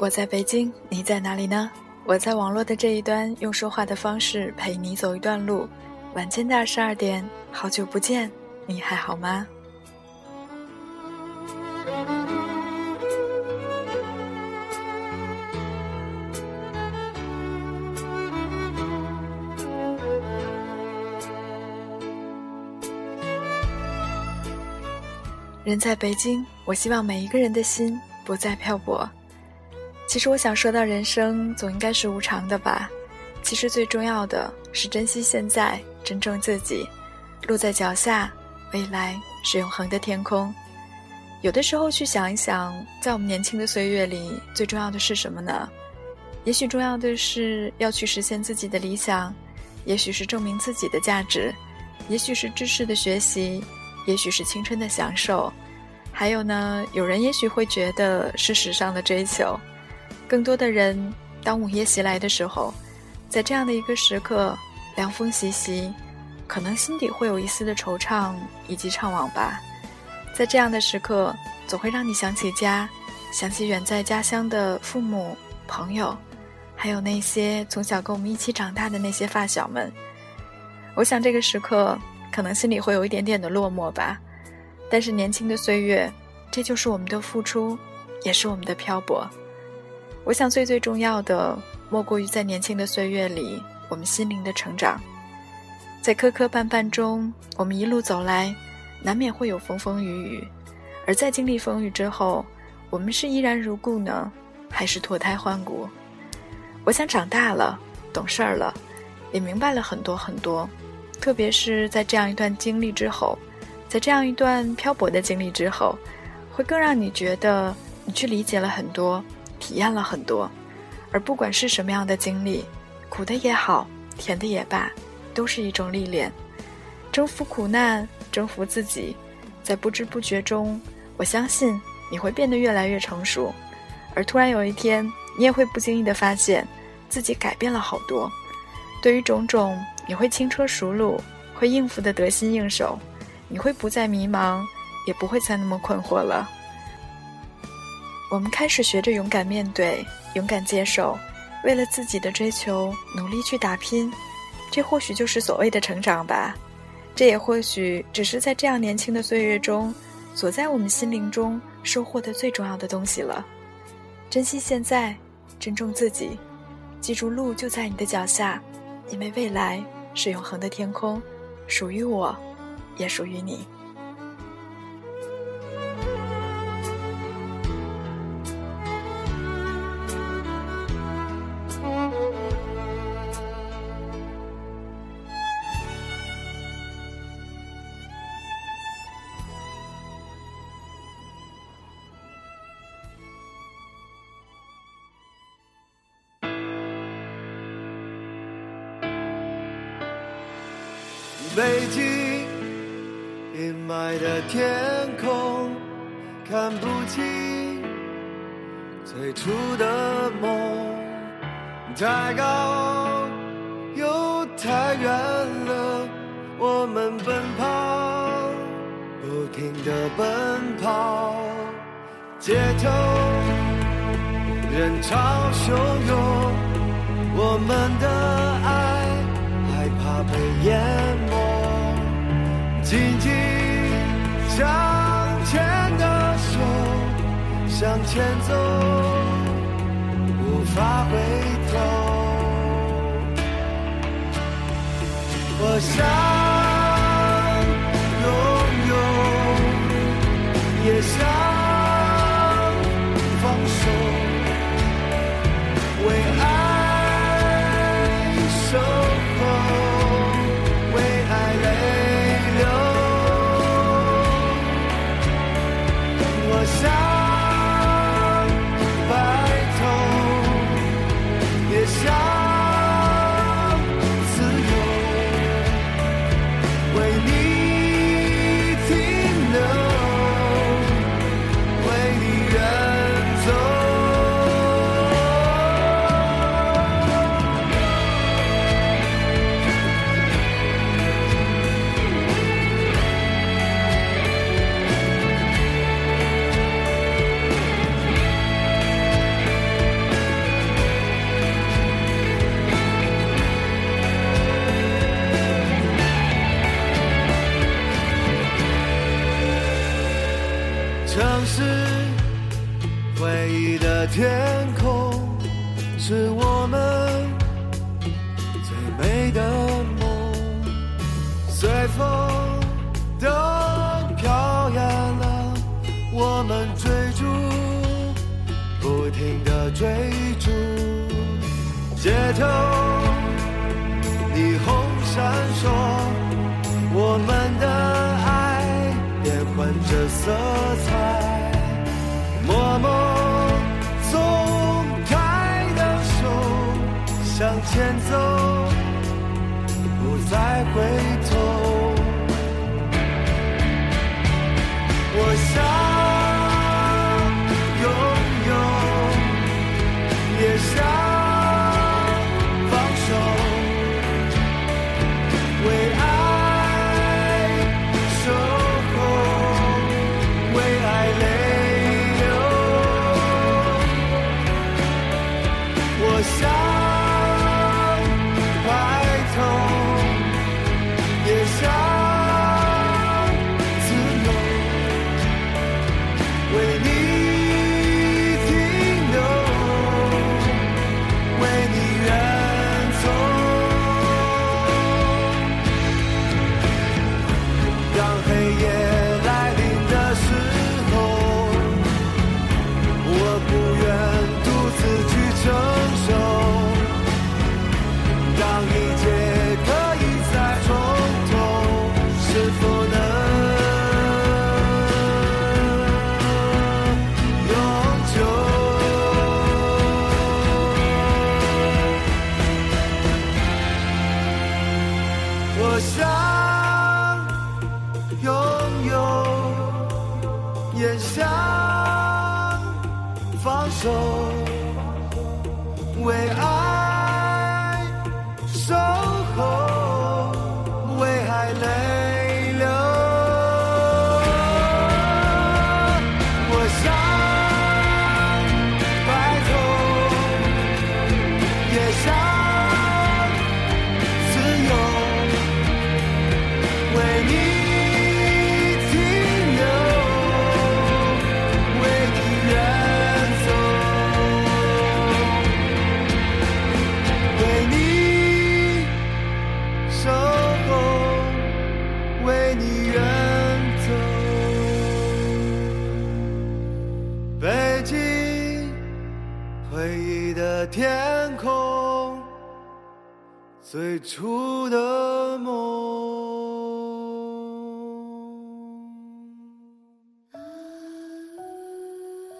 我在北京，你在哪里呢？我在网络的这一端，用说话的方式陪你走一段路。晚间的二十二点，好久不见，你还好吗？人在北京，我希望每一个人的心不再漂泊。其实我想说到，人生总应该是无常的吧。其实最重要的是珍惜现在，珍重自己。路在脚下，未来是永恒的天空。有的时候去想一想，在我们年轻的岁月里，最重要的是什么呢？也许重要的是要去实现自己的理想，也许是证明自己的价值，也许是知识的学习。也许是青春的享受，还有呢，有人也许会觉得是时尚的追求。更多的人，当午夜袭来的时候，在这样的一个时刻，凉风习习，可能心底会有一丝的惆怅以及怅惘吧。在这样的时刻，总会让你想起家，想起远在家乡的父母、朋友，还有那些从小跟我们一起长大的那些发小们。我想这个时刻。可能心里会有一点点的落寞吧，但是年轻的岁月，这就是我们的付出，也是我们的漂泊。我想最最重要的，莫过于在年轻的岁月里，我们心灵的成长。在磕磕绊绊中，我们一路走来，难免会有风风雨雨。而在经历风雨之后，我们是依然如故呢，还是脱胎换骨？我想长大了，懂事儿了，也明白了很多很多。特别是在这样一段经历之后，在这样一段漂泊的经历之后，会更让你觉得你去理解了很多，体验了很多。而不管是什么样的经历，苦的也好，甜的也罢，都是一种历练。征服苦难，征服自己，在不知不觉中，我相信你会变得越来越成熟。而突然有一天，你也会不经意的发现自己改变了好多。对于种种。你会轻车熟路，会应付的得心应手，你会不再迷茫，也不会再那么困惑了。我们开始学着勇敢面对，勇敢接受，为了自己的追求努力去打拼，这或许就是所谓的成长吧。这也或许只是在这样年轻的岁月中，锁在我们心灵中收获的最重要的东西了。珍惜现在，珍重自己，记住路就在你的脚下，因为未来。是永恒的天空，属于我，也属于你。北京阴霾的天空，看不清最初的梦。太高又太远了，我们奔跑，不停的奔跑。街头人潮汹涌，我们的爱害怕被淹没。紧紧相牵的手向前走无法回头。我想拥有也想放手为爱守。说，我们的爱变换着色彩，默默松开的手，向前走，不再回头。我想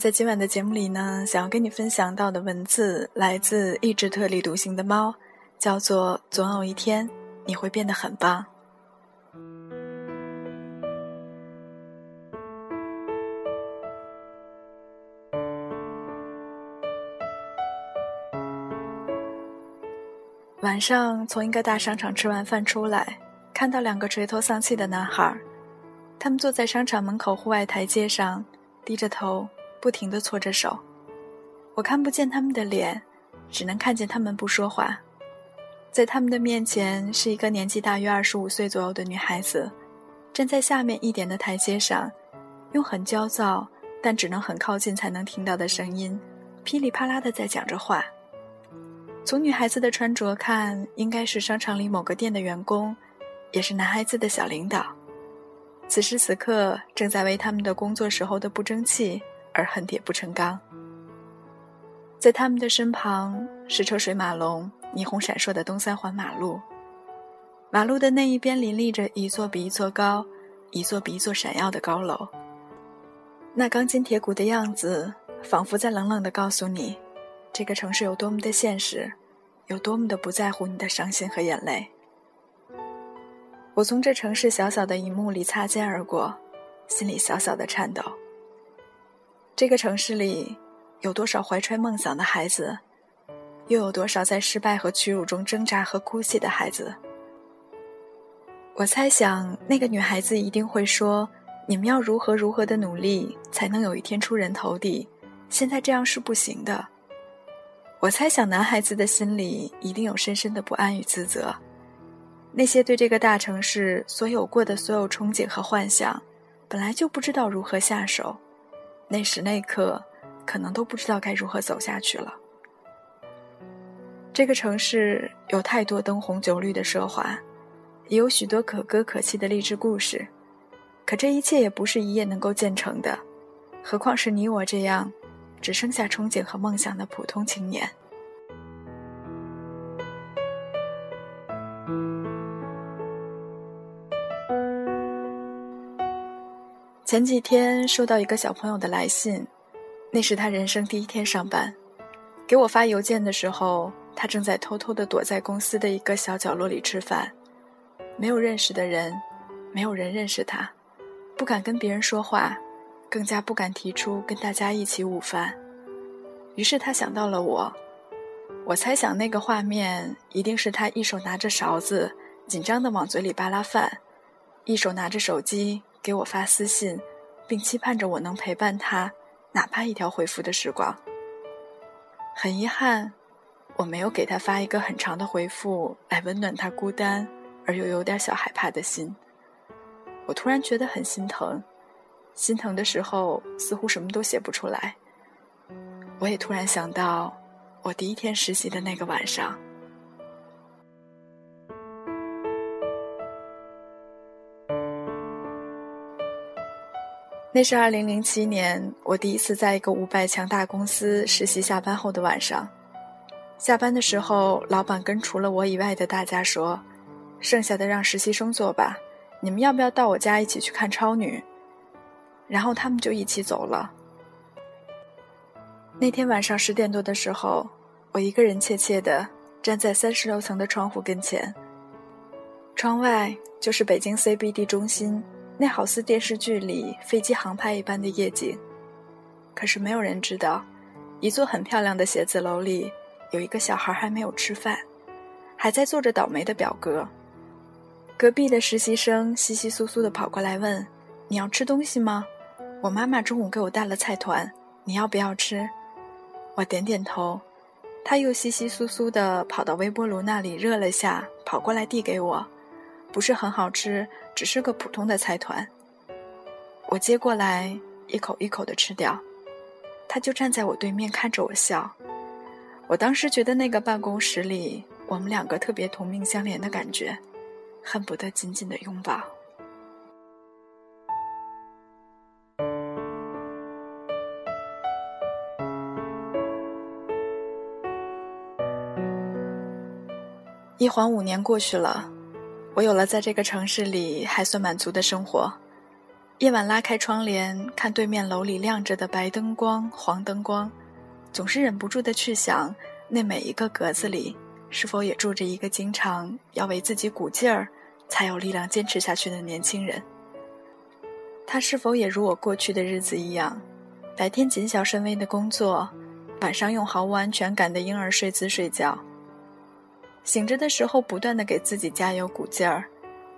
在今晚的节目里呢，想要跟你分享到的文字来自一只特立独行的猫，叫做“总有一天你会变得很棒”。晚上从一个大商场吃完饭出来，看到两个垂头丧气的男孩，他们坐在商场门口户外台阶上，低着头。不停地搓着手，我看不见他们的脸，只能看见他们不说话。在他们的面前是一个年纪大约二十五岁左右的女孩子，站在下面一点的台阶上，用很焦躁但只能很靠近才能听到的声音，噼里啪啦的在讲着话。从女孩子的穿着看，应该是商场里某个店的员工，也是男孩子的小领导，此时此刻正在为他们的工作时候的不争气而恨铁不成钢。在他们的身旁是车水马龙、霓虹闪烁的东三环马路，马路的那一边林立着一座比一座高、一座比一座闪耀的高楼。那钢筋铁骨的样子，仿佛在冷冷地告诉你，这个城市有多么的现实，有多么的不在乎你的伤心和眼泪。我从这城市小小的一幕里擦肩而过，心里小小的颤抖。这个城市里，有多少怀揣梦想的孩子，又有多少在失败和屈辱中挣扎和哭泣的孩子？我猜想，那个女孩子一定会说：“你们要如何如何的努力，才能有一天出人头地？现在这样是不行的。”我猜想，男孩子的心里一定有深深的不安与自责。那些对这个大城市所有过的所有憧憬和幻想，本来就不知道如何下手，那时那刻，可能都不知道该如何走下去了。这个城市有太多灯红酒绿的奢华，也有许多可歌可泣的励志故事，可这一切也不是一夜能够建成的，何况是你我这样，只剩下憧憬和梦想的普通青年。前几天收到一个小朋友的来信，那是他人生第一天上班。给我发邮件的时候，他正在偷偷地躲在公司的一个小角落里吃饭，没有认识的人，没有人认识他，不敢跟别人说话，更加不敢提出跟大家一起午饭。于是他想到了我，我猜想那个画面一定是他一手拿着勺子，紧张地往嘴里扒拉饭，一手拿着手机。给我发私信，并期盼着我能陪伴他，哪怕一条回复的时光。很遗憾，我没有给他发一个很长的回复来温暖他孤单而又有点小害怕的心。我突然觉得很心疼，心疼的时候似乎什么都写不出来。我也突然想到，我第一天实习的那个晚上。那是二零零七年，我第一次在一个五百强大公司实习。下班后的晚上，下班的时候，老板跟除了我以外的大家说：“剩下的让实习生做吧，你们要不要到我家一起去看超女？”然后他们就一起走了。那天晚上十点多的时候，我一个人怯怯地站在三十六层的窗户跟前，窗外就是北京 CBD 中心。那好似电视剧里飞机航拍一般的夜景，可是没有人知道，一座很漂亮的写字楼里，有一个小孩还没有吃饭，还在做着倒霉的表格。隔壁的实习生稀稀疏疏地跑过来问：“你要吃东西吗？我妈妈中午给我带了菜团，你要不要吃？”我点点头，他又稀稀疏疏地跑到微波炉那里热了下，跑过来递给我。不是很好吃，只是个普通的菜团。我接过来，一口一口的吃掉，他就站在我对面看着我笑。我当时觉得那个办公室里，我们两个特别同命相连的感觉，恨不得紧紧的拥抱。一晃五年过去了。我有了在这个城市里还算满足的生活，夜晚拉开窗帘看对面楼里亮着的白灯光、黄灯光，总是忍不住的去想，那每一个格子里是否也住着一个经常要为自己鼓劲儿，才有力量坚持下去的年轻人。他是否也如我过去的日子一样，白天谨小慎微的工作，晚上用毫无安全感的婴儿睡姿睡觉。醒着的时候，不断的给自己加油鼓劲儿；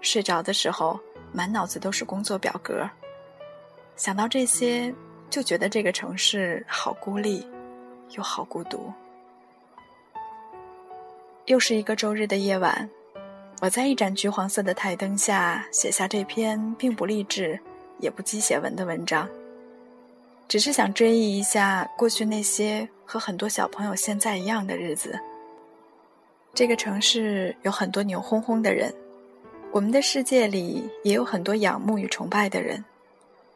睡着的时候，满脑子都是工作表格。想到这些，就觉得这个城市好孤立，又好孤独。又是一个周日的夜晚，我在一盏橘黄色的台灯下写下这篇并不励志，也不鸡血文的文章，只是想追忆一下过去那些和很多小朋友现在一样的日子。这个城市有很多牛哄哄的人，我们的世界里也有很多仰慕与崇拜的人，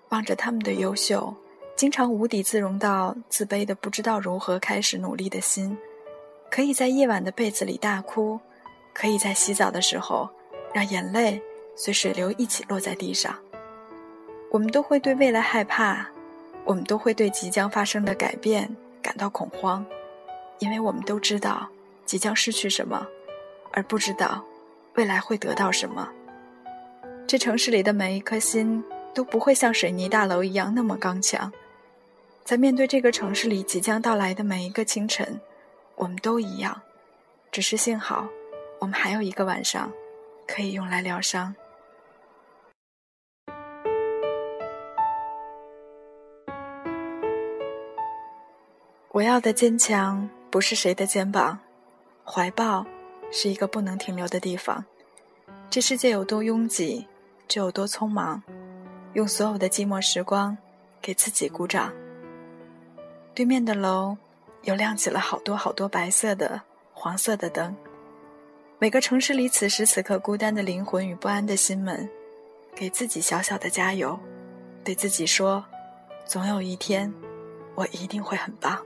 望着他们的优秀，经常无地自容到自卑的不知道如何开始努力的心，可以在夜晚的被子里大哭，可以在洗澡的时候让眼泪随水流一起落在地上。我们都会对未来害怕，我们都会对即将发生的改变感到恐慌，因为我们都知道即将失去什么，而不知道未来会得到什么。这城市里的每一颗心都不会像水泥大楼一样那么刚强，在面对这个城市里即将到来的每一个清晨，我们都一样，只是幸好，我们还有一个晚上，可以用来疗伤。我要的坚强不是谁的肩膀，怀抱是一个不能停留的地方。这世界有多拥挤，就有多匆忙。用所有的寂寞时光，给自己鼓掌。对面的楼又亮起了好多好多白色的、黄色的灯。每个城市里此时此刻孤单的灵魂与不安的心们，给自己小小的加油，对自己说：总有一天，我一定会很棒。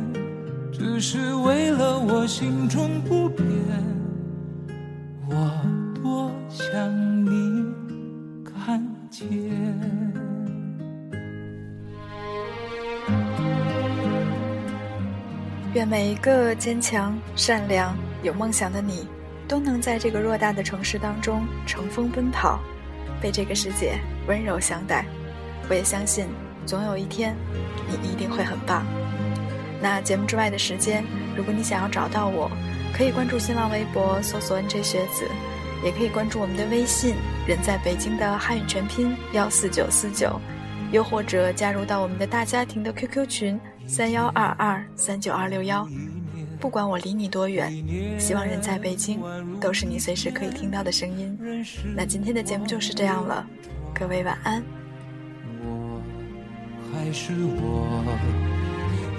只是为了我心中不变，我多想你看见。愿每一个坚强、善良、有梦想的你，都能在这个偌大的城市当中乘风奔跑，被这个世界温柔相待。我也相信，总有一天，你一定会很棒。那节目之外的时间，如果你想要找到我，可以关注新浪微博搜索 “nj 学子”。也可以关注我们的微信“人在北京”的汉语全拼幺四九四九，又或者加入到我们的大家庭的 QQ 群三幺二二三九二六幺。不管我离你多远，希望人在北京都是你随时可以听到的声音。那今天的节目就是这样了，各位晚安。我还是我，